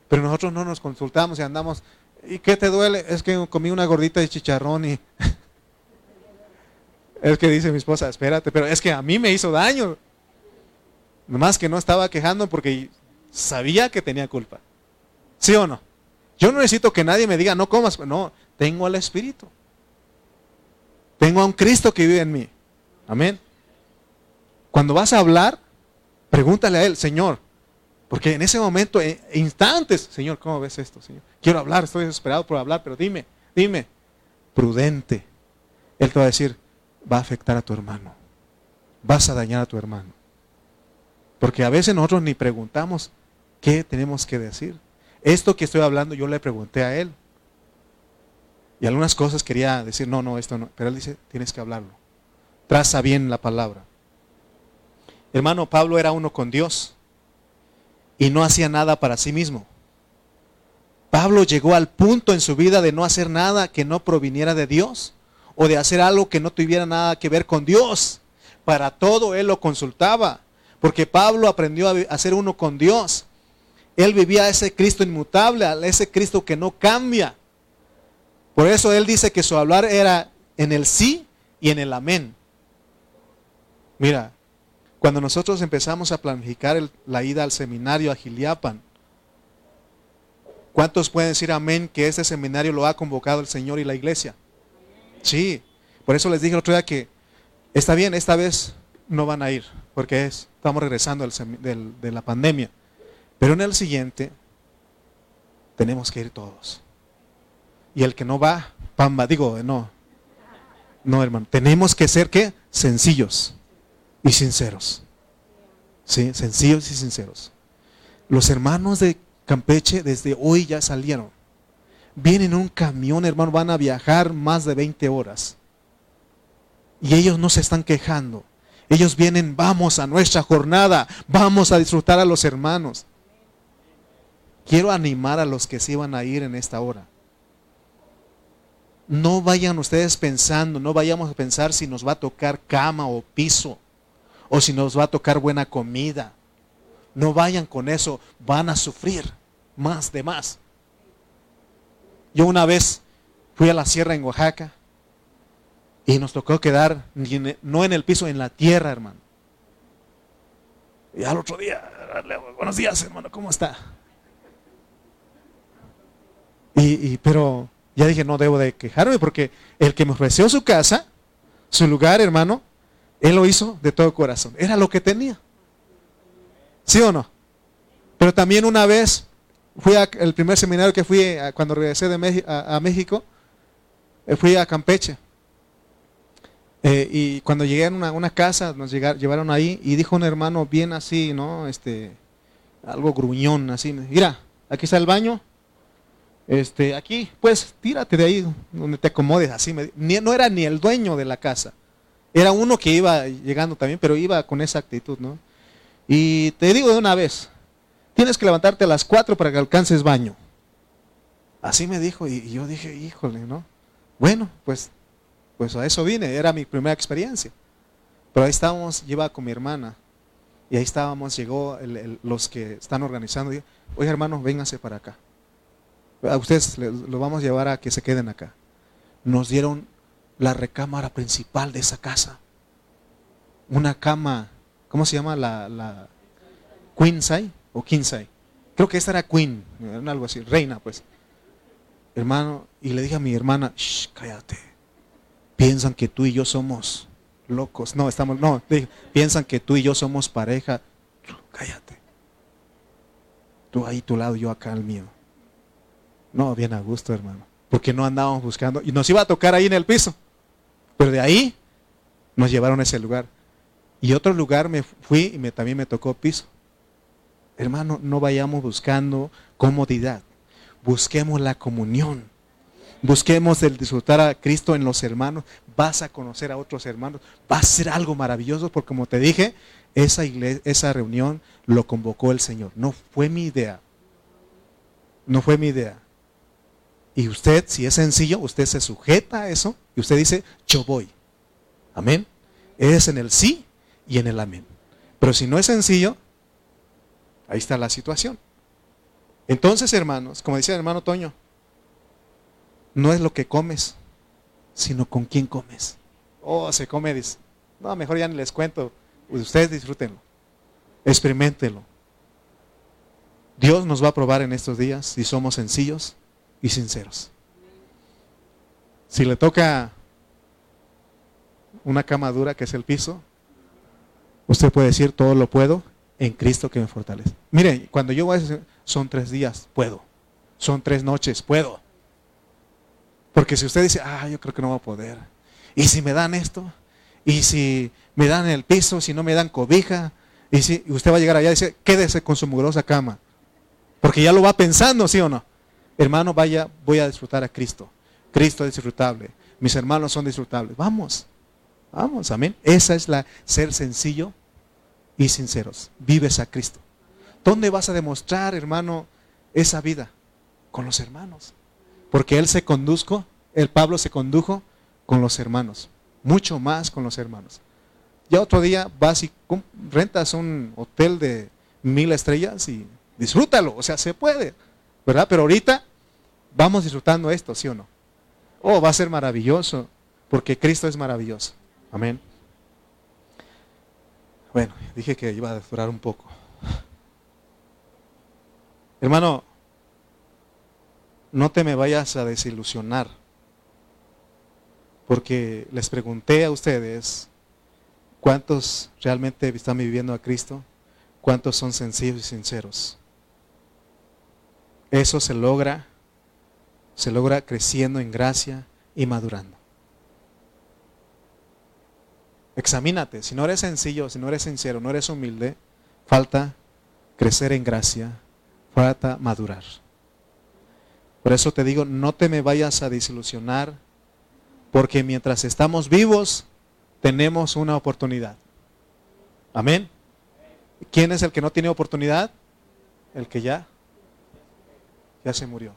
Pero nosotros no nos consultamos y andamos, ¿y qué te duele? Es que comí una gordita de chicharrón y... es que dice mi esposa, espérate, pero es que a mí me hizo daño. Nomás que no estaba quejando porque sabía que tenía culpa. ¿Sí o no? Yo no necesito que nadie me diga, no comas. No, tengo al Espíritu. Tengo a un Cristo que vive en mí. Amén. Cuando vas a hablar, pregúntale a Él, Señor, porque en ese momento, en instantes, Señor, ¿cómo ves esto, Señor? Quiero hablar, estoy desesperado por hablar, pero dime, dime, prudente. Él te va a decir, va a afectar a tu hermano, vas a dañar a tu hermano. Porque a veces nosotros ni preguntamos qué tenemos que decir. Esto que estoy hablando yo le pregunté a él. Y algunas cosas quería decir, no, no, esto no. Pero él dice, tienes que hablarlo. Traza bien la palabra. Hermano, Pablo era uno con Dios y no hacía nada para sí mismo. Pablo llegó al punto en su vida de no hacer nada que no proviniera de Dios o de hacer algo que no tuviera nada que ver con Dios. Para todo él lo consultaba, porque Pablo aprendió a ser uno con Dios. Él vivía ese Cristo inmutable, ese Cristo que no cambia. Por eso él dice que su hablar era en el sí y en el amén. Mira, cuando nosotros empezamos a planificar la ida al seminario a Giliapan, ¿cuántos pueden decir amén que ese seminario lo ha convocado el Señor y la iglesia? Sí, por eso les dije el otro día que está bien, esta vez no van a ir, porque estamos regresando de la pandemia. Pero en el siguiente tenemos que ir todos. Y el que no va, pamba, digo, no. No, hermano, tenemos que ser qué? Sencillos y sinceros. ¿Sí? Sencillos y sinceros. Los hermanos de Campeche desde hoy ya salieron. Vienen en un camión, hermano, van a viajar más de 20 horas. Y ellos no se están quejando. Ellos vienen, vamos a nuestra jornada, vamos a disfrutar a los hermanos. Quiero animar a los que se iban a ir en esta hora. No vayan ustedes pensando, no vayamos a pensar si nos va a tocar cama o piso o si nos va a tocar buena comida. No vayan con eso, van a sufrir más de más. Yo una vez fui a la sierra en Oaxaca y nos tocó quedar no en el piso, en la tierra, hermano. Y al otro día, buenos días, hermano, ¿cómo está? Y, pero ya dije, no debo de quejarme porque el que me ofreció su casa, su lugar, hermano, él lo hizo de todo corazón. Era lo que tenía. ¿Sí o no? Pero también una vez fui al primer seminario que fui cuando regresé de a, México, eh, fui a Campeche. Eh, y cuando llegué a una, casa, nos llevaron ahí y dijo un hermano bien así, ¿no? Este, algo gruñón, así. Mira, aquí está el baño. Este, aquí, pues tírate de ahí donde te acomodes, así. no era ni el dueño de la casa. Era uno que iba llegando también, pero iba con esa actitud, ¿no? Y te digo de una vez, tienes que levantarte a las 4 para que alcances baño. Así me dijo y yo dije, híjole, ¿no? Bueno, pues, pues a eso vine, era mi primera experiencia. Pero ahí estábamos, lleva con mi hermana, y ahí estábamos, llegó los que están organizando, y, oye hermano, vénganse para acá. A ustedes lo vamos a llevar a que se queden acá. Nos dieron la recámara principal de esa casa. Una cama, ¿cómo se llama? La, la Queen size o King size. Creo que esta era Queen, algo así, reina pues. Hermano, y le dije a mi hermana, Shh, cállate. Piensan que tú y yo somos locos. No, estamos, no, piensan que tú y yo somos pareja. Cállate. Tú ahí tu lado, yo acá al mío. No, bien a gusto, hermano. Porque no andábamos buscando. Y nos iba a tocar ahí en el piso. Pero de ahí nos llevaron a ese lugar. Y otro lugar me fui y me, también me tocó piso. Hermano, no vayamos buscando comodidad. Busquemos la comunión. Busquemos el disfrutar a Cristo en los hermanos. Vas a conocer a otros hermanos. Va a ser algo maravilloso porque como te dije, esa, iglesia, esa reunión lo convocó el Señor. No fue mi idea. No fue mi idea. Y usted, si es sencillo, usted se sujeta a eso y usted dice, yo voy. Amén. Es en el sí y en el amén. Pero si no es sencillo, ahí está la situación. Entonces, hermanos, como decía el hermano Toño, no es lo que comes, sino con quién comes. Oh, se come, dice. No, mejor ya ni les cuento. Ustedes disfrútenlo. Experimentenlo. Dios nos va a probar en estos días si somos sencillos y sinceros. Si le toca una cama dura que es el piso, usted puede decir todo lo puedo en Cristo que me fortalece. Mire, cuando yo voy a decir, son tres días, puedo. Son tres noches, puedo. Porque si usted dice, ah, yo creo que no va a poder. Y si me dan esto, y si me dan el piso, si no me dan cobija, y si usted va a llegar allá y dice, quédese con su mugrosa cama. Porque ya lo va pensando, ¿sí o no? Hermano, vaya, voy a disfrutar a Cristo. Cristo es disfrutable. Mis hermanos son disfrutables. Vamos, vamos, amén. Esa es la ser sencillo y sinceros. Vives a Cristo. ¿Dónde vas a demostrar, hermano, esa vida? Con los hermanos. Porque Él se conduzco, el Pablo se condujo con los hermanos. Mucho más con los hermanos. Ya otro día vas y rentas un hotel de mil estrellas y disfrútalo. O sea, se puede. ¿Verdad? Pero ahorita vamos disfrutando esto, ¿sí o no? Oh, va a ser maravilloso, porque Cristo es maravilloso. Amén. Bueno, dije que iba a durar un poco. Hermano, no te me vayas a desilusionar, porque les pregunté a ustedes cuántos realmente están viviendo a Cristo, cuántos son sencillos y sinceros. Eso se logra se logra creciendo en gracia y madurando. Examínate, si no eres sencillo, si no eres sincero, no eres humilde, falta crecer en gracia, falta madurar. Por eso te digo, no te me vayas a desilusionar, porque mientras estamos vivos, tenemos una oportunidad. Amén. ¿Quién es el que no tiene oportunidad? El que ya, ya se murió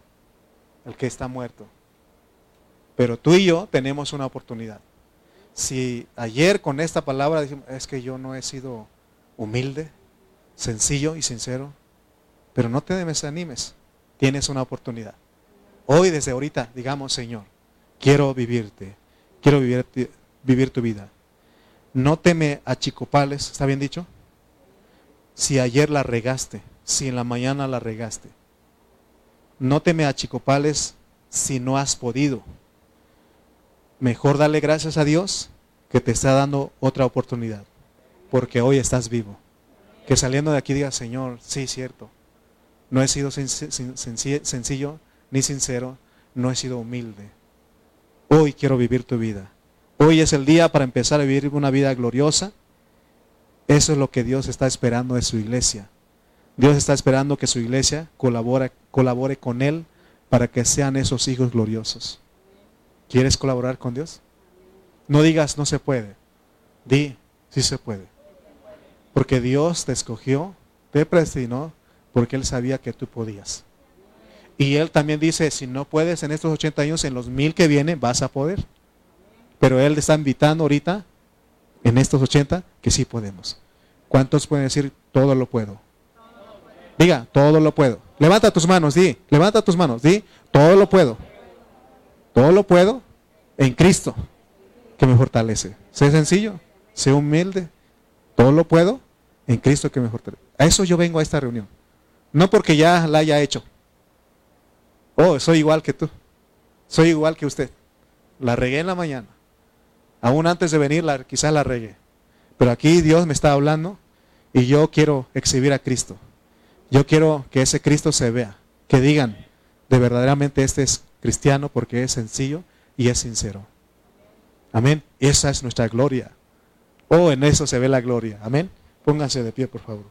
el que está muerto. Pero tú y yo tenemos una oportunidad. Si ayer con esta palabra dijimos, es que yo no he sido humilde, sencillo y sincero, pero no te desanimes, tienes una oportunidad. Hoy, desde ahorita, digamos, Señor, quiero vivirte, quiero vivir, vivir tu vida. No te me achicopales, ¿está bien dicho? Si ayer la regaste, si en la mañana la regaste, no te me achicopales si no has podido. Mejor dale gracias a Dios que te está dando otra oportunidad, porque hoy estás vivo. Que saliendo de aquí digas, Señor, sí, cierto, no he sido sencillo ni sincero, no he sido humilde. Hoy quiero vivir tu vida. Hoy es el día para empezar a vivir una vida gloriosa. Eso es lo que Dios está esperando de su iglesia. Dios está esperando que su iglesia colabore, colabore con Él para que sean esos hijos gloriosos. ¿Quieres colaborar con Dios? No digas no se puede. Di sí se puede. Porque Dios te escogió, te predestinó, porque Él sabía que tú podías. Y Él también dice, si no puedes en estos 80 años, en los mil que vienen vas a poder. Pero Él está invitando ahorita, en estos 80, que sí podemos. ¿Cuántos pueden decir, todo lo puedo? Diga, todo lo puedo. Levanta tus manos, di, levanta tus manos, di, todo lo puedo. Todo lo puedo en Cristo, que me fortalece. Sé sencillo, sé humilde. Todo lo puedo en Cristo que me fortalece. A eso yo vengo a esta reunión. No porque ya la haya hecho. Oh, soy igual que tú. Soy igual que usted. La regué en la mañana. Aún antes de venir, la, quizás la regué. Pero aquí Dios me está hablando y yo quiero exhibir a Cristo. Yo quiero que ese Cristo se vea, que digan, de verdaderamente este es cristiano porque es sencillo y es sincero. Amén. Esa es nuestra gloria. Oh, en eso se ve la gloria. Amén. Pónganse de pie, por favor.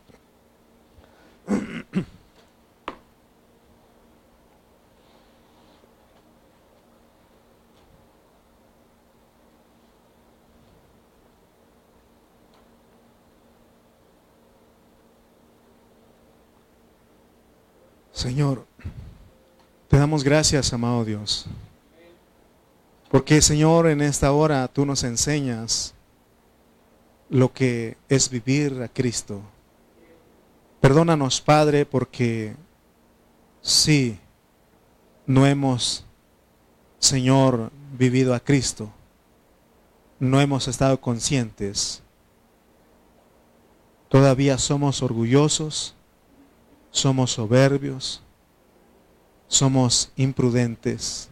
Señor, te damos gracias, amado Dios. Porque, Señor, en esta hora tú nos enseñas lo que es vivir a Cristo. Perdónanos, Padre, porque sí, no hemos, Señor, vivido a Cristo. No hemos estado conscientes. Todavía somos orgullosos somos soberbios, somos imprudentes.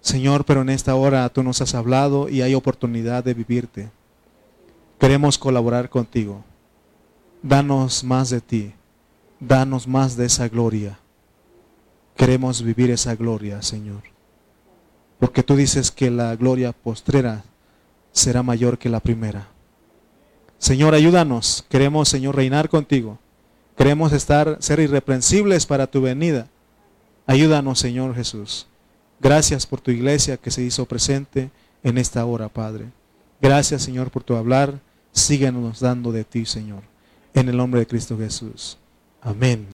Señor, pero en esta hora tú nos has hablado y hay oportunidad de vivirte. Queremos colaborar contigo. Danos más de ti. Danos más de esa gloria. Queremos vivir esa gloria, Señor. Porque tú dices que la gloria postrera será mayor que la primera. Señor, ayúdanos. Queremos, Señor, reinar contigo. Queremos estar, ser irreprensibles para tu venida. Ayúdanos, Señor Jesús. Gracias por tu iglesia que se hizo presente en esta hora, Padre. Gracias, Señor, por tu hablar. Síguenos dando de ti, Señor. En el nombre de Cristo Jesús. Amén.